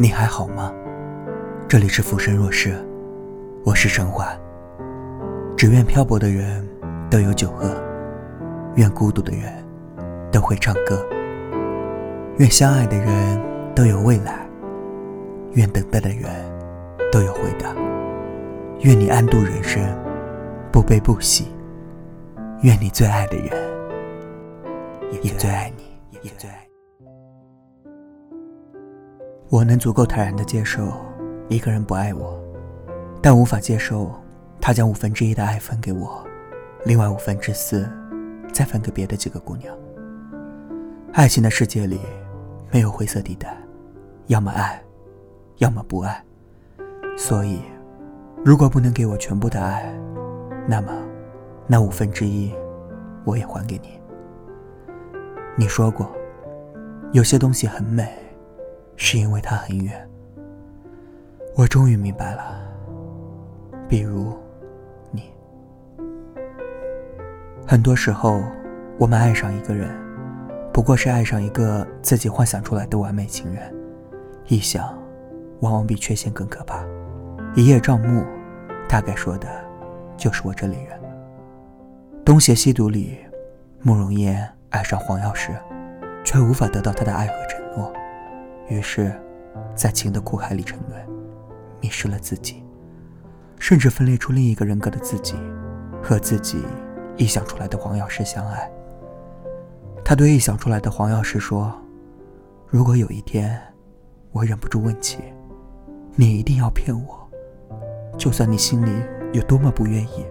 你还好吗？这里是浮生若世，我是陈华。只愿漂泊的人都有酒喝，愿孤独的人都会唱歌，愿相爱的人都有未来，愿等待的人都有回答。愿你安度人生，不悲不喜。愿你最爱的人也最爱你，也最爱你。我能足够坦然的接受一个人不爱我，但无法接受他将五分之一的爱分给我，另外五分之四再分给别的几个姑娘。爱情的世界里没有灰色地带，要么爱，要么不爱。所以，如果不能给我全部的爱，那么那五分之一我也还给你。你说过，有些东西很美。是因为它很远。我终于明白了。比如，你。很多时候，我们爱上一个人，不过是爱上一个自己幻想出来的完美情人。臆想，往往比缺陷更可怕。一叶障目，大概说的，就是我这类人。东邪西毒里，慕容嫣爱上黄药师，却无法得到他的爱和真。于是，在情的苦海里沉沦，迷失了自己，甚至分裂出另一个人格的自己，和自己臆想出来的黄药师相爱。他对臆想出来的黄药师说：“如果有一天，我忍不住问起，你一定要骗我，就算你心里有多么不愿意，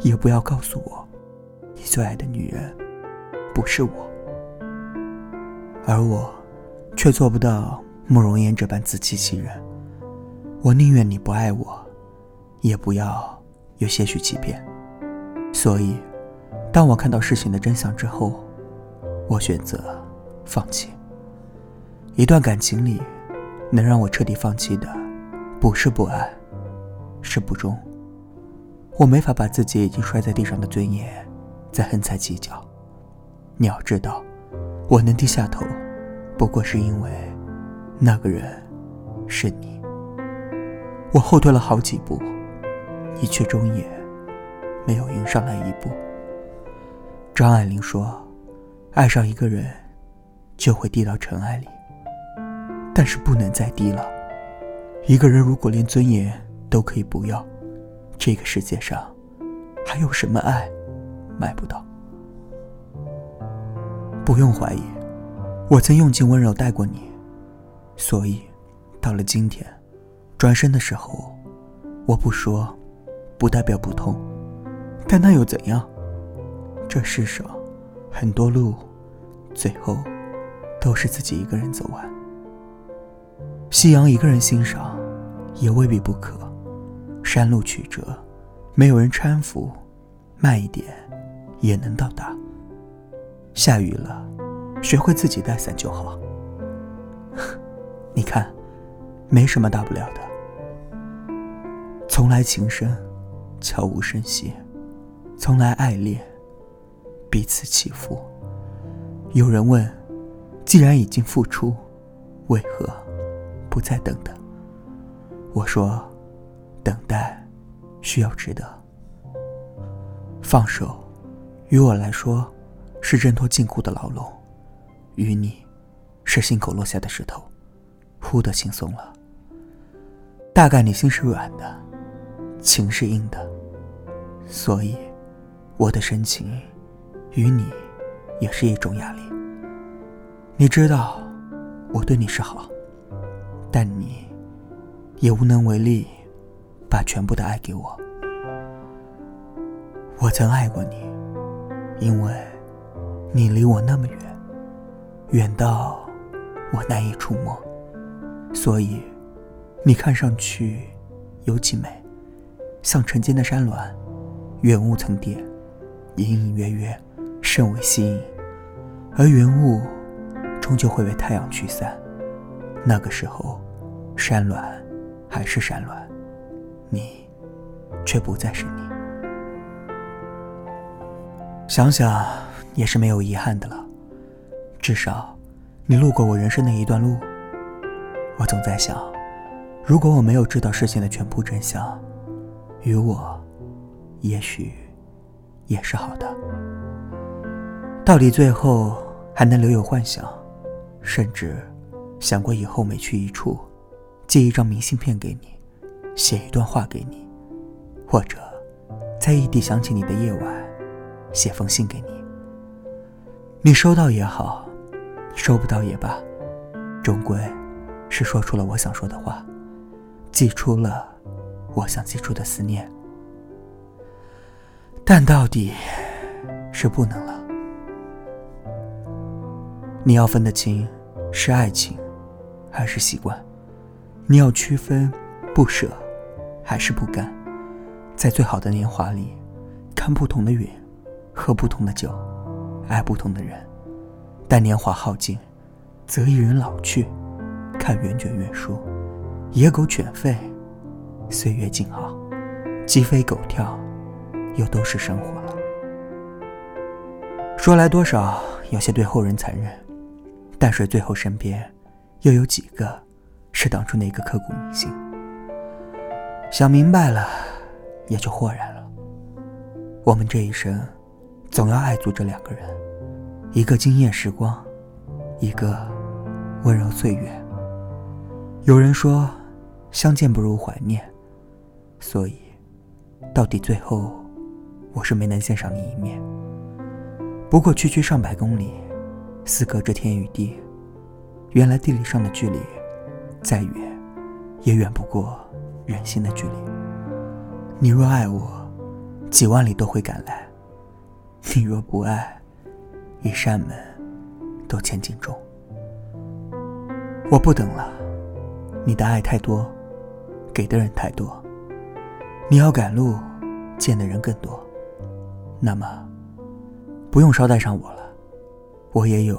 也不要告诉我，你最爱的女人不是我，而我。”却做不到慕容嫣这般自欺欺人。我宁愿你不爱我，也不要有些许欺骗。所以，当我看到事情的真相之后，我选择放弃。一段感情里，能让我彻底放弃的，不是不爱，是不忠。我没法把自己已经摔在地上的尊严再横踩几脚。你要知道，我能低下头。不过是因为，那个人是你。我后退了好几步，你却终也没有迎上来一步。张爱玲说：“爱上一个人，就会低到尘埃里，但是不能再低了。一个人如果连尊严都可以不要，这个世界上还有什么爱买不到？不用怀疑。”我曾用尽温柔待过你，所以，到了今天，转身的时候，我不说，不代表不痛，但那又怎样？这世上，很多路，最后，都是自己一个人走完。夕阳一个人欣赏，也未必不可。山路曲折，没有人搀扶，慢一点，也能到达。下雨了。学会自己带伞就好。你看，没什么大不了的。从来情深，悄无声息；从来爱恋，彼此起伏。有人问：既然已经付出，为何不再等等？我说：等待需要值得。放手，于我来说，是挣脱禁锢的牢笼。与你，是心口落下的石头，忽的轻松了。大概你心是软的，情是硬的，所以我的深情，与你也是一种压力。你知道我对你是好，但你也无能为力，把全部的爱给我。我曾爱过你，因为你离我那么远。远到我难以触摸，所以你看上去尤其美，像晨间的山峦，云雾层叠，隐隐约约，甚为吸引。而云雾终究会被太阳驱散，那个时候，山峦还是山峦，你却不再是你。想想也是没有遗憾的了。至少，你路过我人生的一段路，我总在想，如果我没有知道事情的全部真相，于我，也许也是好的。到底最后还能留有幻想，甚至想过以后每去一处，寄一张明信片给你，写一段话给你，或者在异地想起你的夜晚，写封信给你。你收到也好，收不到也罢，终归。是说出了我想说的话，寄出了我想寄出的思念，但到底是不能了。你要分得清是爱情还是习惯，你要区分不舍还是不甘。在最好的年华里，看不同的云，喝不同的酒，爱不同的人。待年华耗尽，则一人老去。看圆卷月书，野狗犬吠，岁月静好，鸡飞狗跳，又都是生活了。说来多少有些对后人残忍，但谁最后身边又有几个是当初那个刻骨铭心？想明白了，也就豁然了。我们这一生，总要爱足这两个人，一个惊艳时光，一个温柔岁月。有人说，相见不如怀念，所以，到底最后，我是没能见上你一面。不过区区上百公里，似隔着天与地。原来地理上的距离，再远，也远不过人心的距离。你若爱我，几万里都会赶来；你若不爱，一扇门都千斤重。我不等了。你的爱太多，给的人太多。你要赶路，见的人更多，那么不用捎带上我了。我也有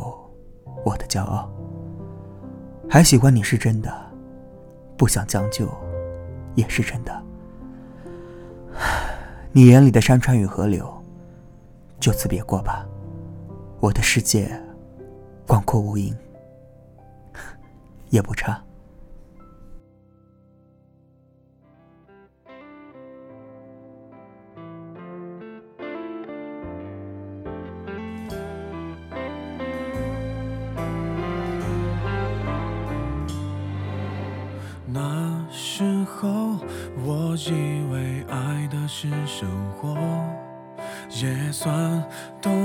我的骄傲，还喜欢你是真的，不想将就也是真的。你眼里的山川与河流，就此别过吧。我的世界广阔无垠，也不差。那时候我以为爱的是生活，也算懂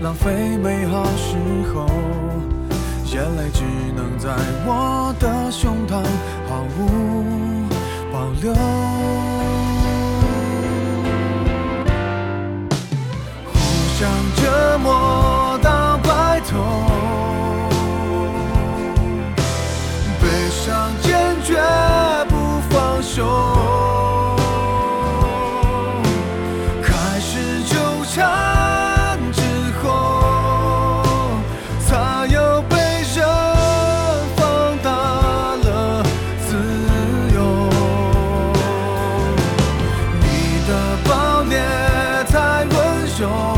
浪费美好时候，眼泪只能在我的胸膛毫无保留。互相折磨到白头。的暴虐太温柔。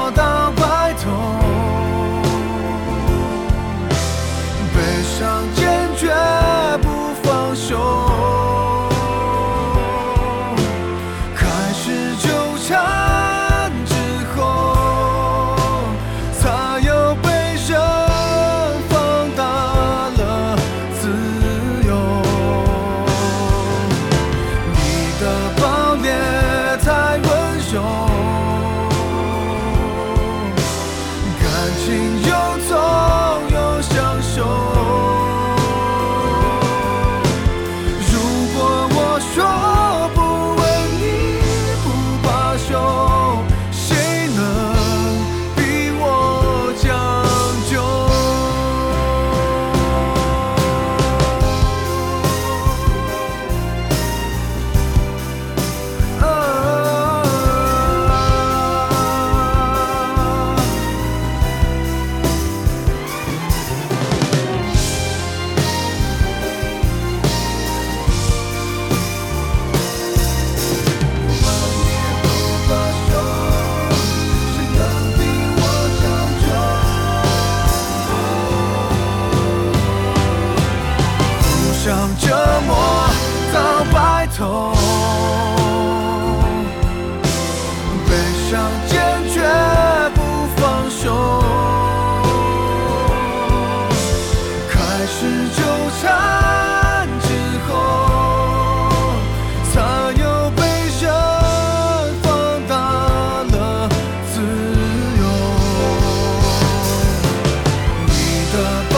up.